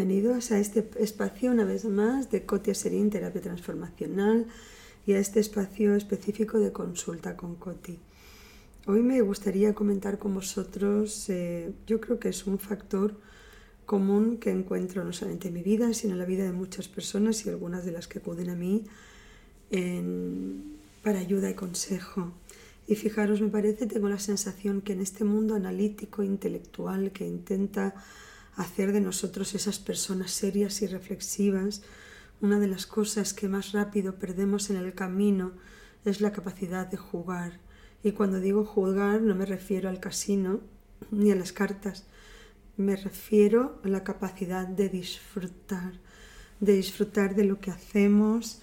bienvenidos a este espacio una vez más de Cotia Serín Terapia Transformacional y a este espacio específico de consulta con Coti. Hoy me gustaría comentar con vosotros, eh, yo creo que es un factor común que encuentro no solamente en mi vida, sino en la vida de muchas personas y algunas de las que acuden a mí para ayuda y consejo. Y fijaros, me parece, tengo la sensación que en este mundo analítico, intelectual, que intenta hacer de nosotros esas personas serias y reflexivas, una de las cosas que más rápido perdemos en el camino es la capacidad de jugar. Y cuando digo jugar no me refiero al casino ni a las cartas, me refiero a la capacidad de disfrutar, de disfrutar de lo que hacemos,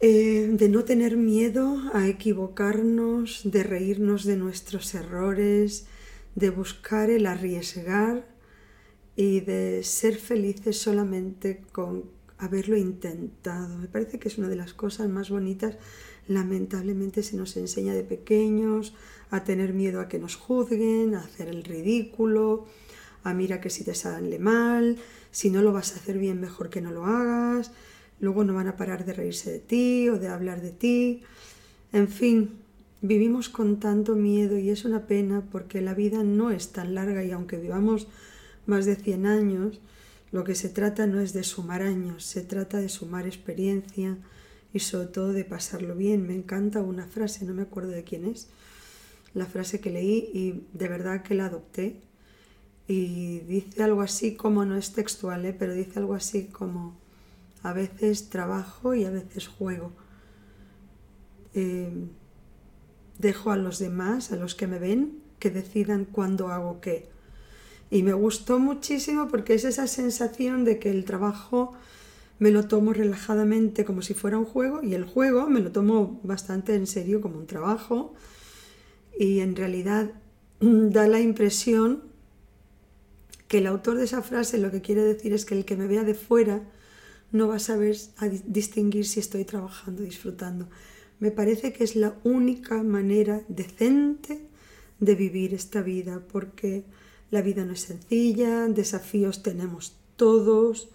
eh, de no tener miedo a equivocarnos, de reírnos de nuestros errores, de buscar el arriesgar y de ser felices solamente con haberlo intentado. Me parece que es una de las cosas más bonitas. Lamentablemente se nos enseña de pequeños a tener miedo a que nos juzguen, a hacer el ridículo, a mira que si te sale mal, si no lo vas a hacer bien mejor que no lo hagas, luego no van a parar de reírse de ti o de hablar de ti. En fin, vivimos con tanto miedo y es una pena porque la vida no es tan larga y aunque vivamos más de 100 años, lo que se trata no es de sumar años, se trata de sumar experiencia y sobre todo de pasarlo bien. Me encanta una frase, no me acuerdo de quién es, la frase que leí y de verdad que la adopté. Y dice algo así como, no es textual, ¿eh? pero dice algo así como, a veces trabajo y a veces juego. Eh, dejo a los demás, a los que me ven, que decidan cuándo hago qué. Y me gustó muchísimo porque es esa sensación de que el trabajo me lo tomo relajadamente como si fuera un juego y el juego me lo tomo bastante en serio como un trabajo y en realidad da la impresión que el autor de esa frase lo que quiere decir es que el que me vea de fuera no va a saber distinguir si estoy trabajando, disfrutando. Me parece que es la única manera decente de vivir esta vida porque la vida no es sencilla, desafíos tenemos todos,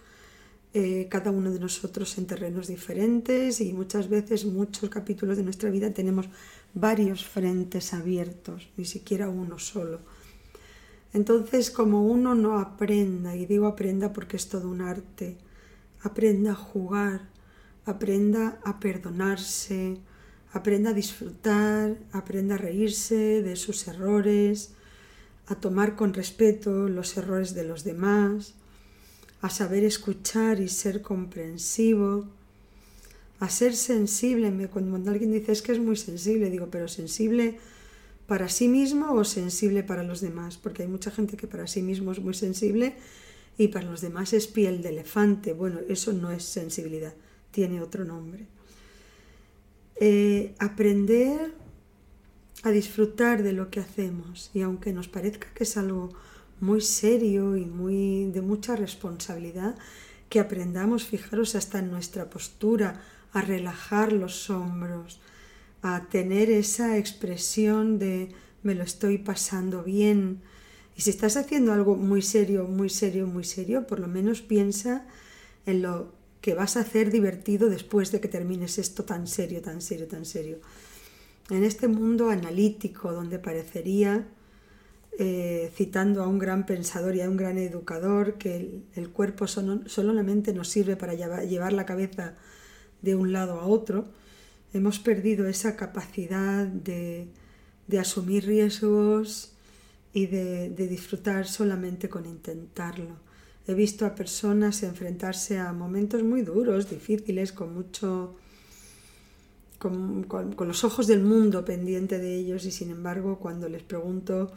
eh, cada uno de nosotros en terrenos diferentes y muchas veces, muchos capítulos de nuestra vida tenemos varios frentes abiertos, ni siquiera uno solo. Entonces, como uno no aprenda, y digo aprenda porque es todo un arte, aprenda a jugar, aprenda a perdonarse, aprenda a disfrutar, aprenda a reírse de sus errores, a tomar con respeto los errores de los demás, a saber escuchar y ser comprensivo, a ser sensible. Cuando alguien dice es que es muy sensible, digo, pero sensible para sí mismo o sensible para los demás, porque hay mucha gente que para sí mismo es muy sensible y para los demás es piel de elefante. Bueno, eso no es sensibilidad, tiene otro nombre. Eh, aprender a disfrutar de lo que hacemos y aunque nos parezca que es algo muy serio y muy de mucha responsabilidad, que aprendamos, fijaros, hasta en nuestra postura, a relajar los hombros, a tener esa expresión de me lo estoy pasando bien. Y si estás haciendo algo muy serio, muy serio, muy serio, por lo menos piensa en lo que vas a hacer divertido después de que termines esto tan serio, tan serio, tan serio en este mundo analítico donde parecería, eh, citando a un gran pensador y a un gran educador, que el, cuerpo solamente nos sirve para llevar, la cabeza de un lado a otro, hemos perdido esa capacidad de, asumir riesgos y de disfrutar solamente con intentarlo. He visto a personas enfrentarse a momentos muy duros, difíciles, con mucho con, los ojos del mundo pendiente de ellos y sin embargo cuando les pregunto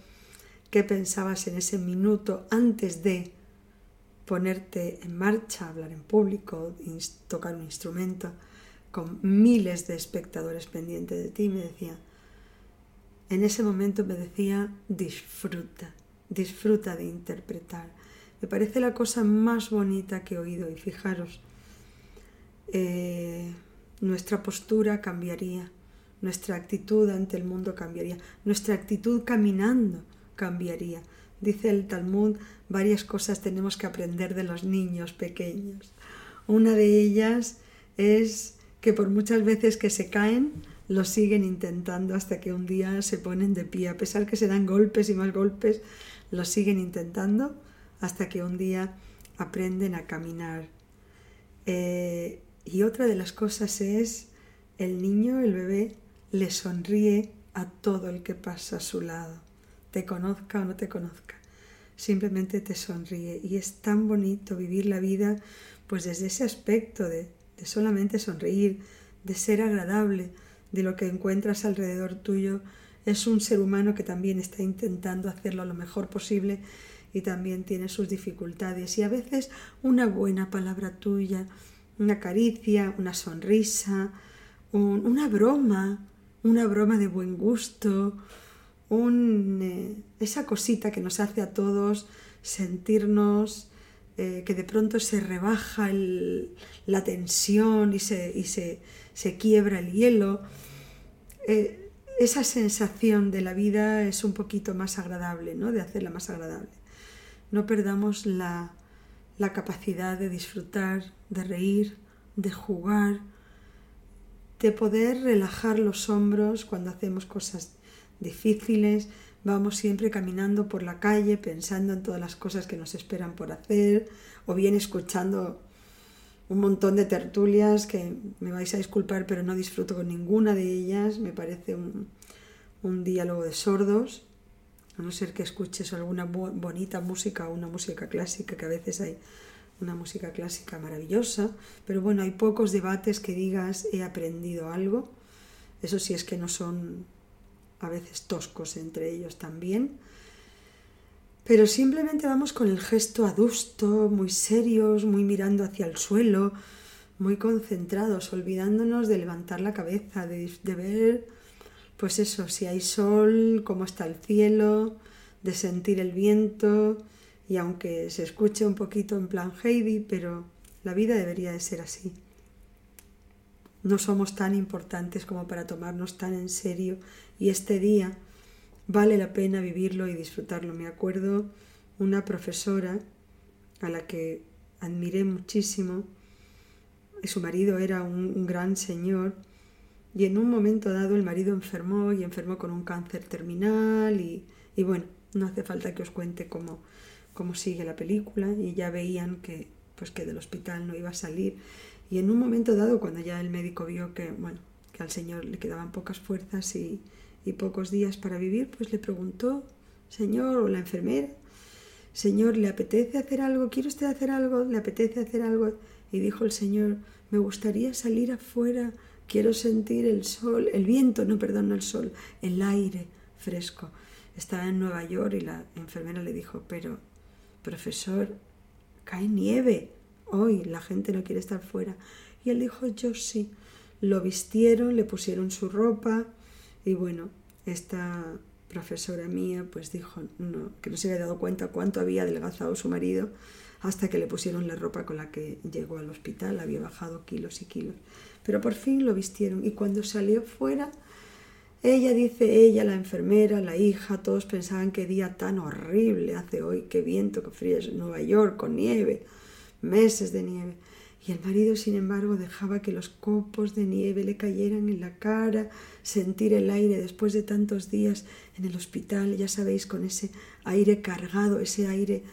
qué pensabas en ese minuto antes de ponerte en marcha, hablar en público, tocar un instrumento, con miles de espectadores pendientes de ti, me decía, en ese momento me decía, disfruta, disfruta de interpretar. Me parece la cosa más bonita que he oído y fijaros, eh, nuestra postura cambiaría, nuestra actitud ante el mundo cambiaría, nuestra actitud caminando cambiaría. dice el Talmud, varias cosas tenemos que aprender de los niños pequeños. Una de ellas es que por muchas veces que se caen, lo siguen intentando hasta que un día se ponen de pie. A pesar que se dan golpes y más golpes, lo siguen intentando hasta que un día aprenden a caminar. Eh, y otra de las cosas es el niño, el bebé, le sonríe a todo el que pasa a su lado, te conozca o no te conozca. Simplemente te sonríe y es tan bonito vivir la vida pues desde ese aspecto de, de solamente sonreír, de ser agradable, de lo que encuentras alrededor tuyo. Es un ser humano que también está intentando hacerlo lo mejor posible y también tiene sus dificultades. Y a veces una buena palabra tuya, una caricia, una sonrisa, una broma, una broma de buen gusto, un, eh, esa cosita que nos hace a todos sentirnos eh, que de pronto se rebaja la tensión y, se, y se, se, quiebra el hielo. Eh, esa sensación de la vida es un poquito más agradable, ¿no? de hacerla más agradable. No perdamos la, la capacidad de disfrutar, de reír, de jugar, de poder relajar los hombros cuando hacemos cosas difíciles, vamos siempre caminando por la calle pensando en todas las cosas que nos esperan por hacer, o bien escuchando un montón de tertulias que me vais a disculpar, pero no disfruto con ninguna de ellas, me parece un, un diálogo de sordos, a no ser que escuches alguna bonita música o una música clásica, que a veces hay una música clásica maravillosa, pero bueno, hay pocos debates que digas he aprendido algo. Eso sí es que no son a veces toscos entre ellos también. Pero simplemente vamos con el gesto adusto, muy serios, muy mirando hacia el suelo, muy concentrados, olvidándonos de levantar la cabeza, de, de ver, pues eso, si hay sol, cómo está el cielo, de sentir el viento, y aunque se escuche un poquito en plan Heidi, pero la vida debería de ser así. No somos tan importantes como para tomarnos tan en serio y este día vale la pena vivirlo y disfrutarlo. Me acuerdo una profesora a la que admiré muchísimo, su marido era un, gran señor y en un momento dado el marido enfermó y enfermó con un cáncer terminal y, y bueno, no hace falta que os cuente cómo, cómo sigue la película. Y ya veían que pues que del hospital no iba a salir. Y en un momento dado cuando ya el médico vio que bueno que al señor le quedaban pocas fuerzas y, y pocos días para vivir pues le preguntó señor o la enfermera señor le apetece hacer algo quiere usted hacer algo le apetece hacer algo y dijo el señor me gustaría salir afuera quiero sentir el sol el viento no perdón el sol el aire fresco estaba en Nueva York y la enfermera le dijo pero profesor, cae nieve. Hoy la gente no quiere estar fuera. Y él dijo, yo sí. Lo vistieron, le pusieron su ropa y bueno, esta profesora mía pues dijo que no se había dado cuenta cuánto había adelgazado su marido hasta que le pusieron la ropa con la que llegó al hospital, había bajado kilos y kilos. Pero por fin lo vistieron y cuando salió fuera ella dice, ella, la enfermera, la hija, todos pensaban qué día tan horrible hace hoy, qué viento, qué frío es Nueva York, con nieve, meses de nieve. Y el marido, sin embargo, dejaba que los copos de nieve le cayeran en la cara, sentir el aire después de tantos días en el hospital, ya sabéis, con ese aire cargado, ese aire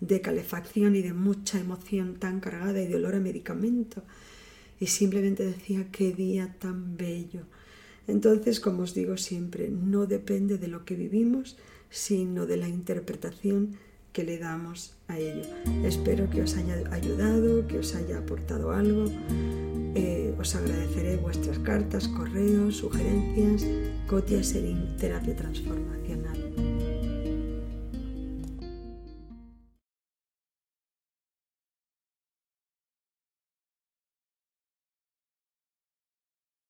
de calefacción y de mucha emoción tan cargada y de olor a medicamento. Y simplemente decía, qué día tan bello entonces, como os digo siempre, no depende de lo que vivimos, sino de la interpretación que le damos a ello. Espero que os haya ayudado, que os haya aportado algo. Eh, os agradeceré vuestras cartas, correos, sugerencias. Cotia Serín, Terapia Transformacional.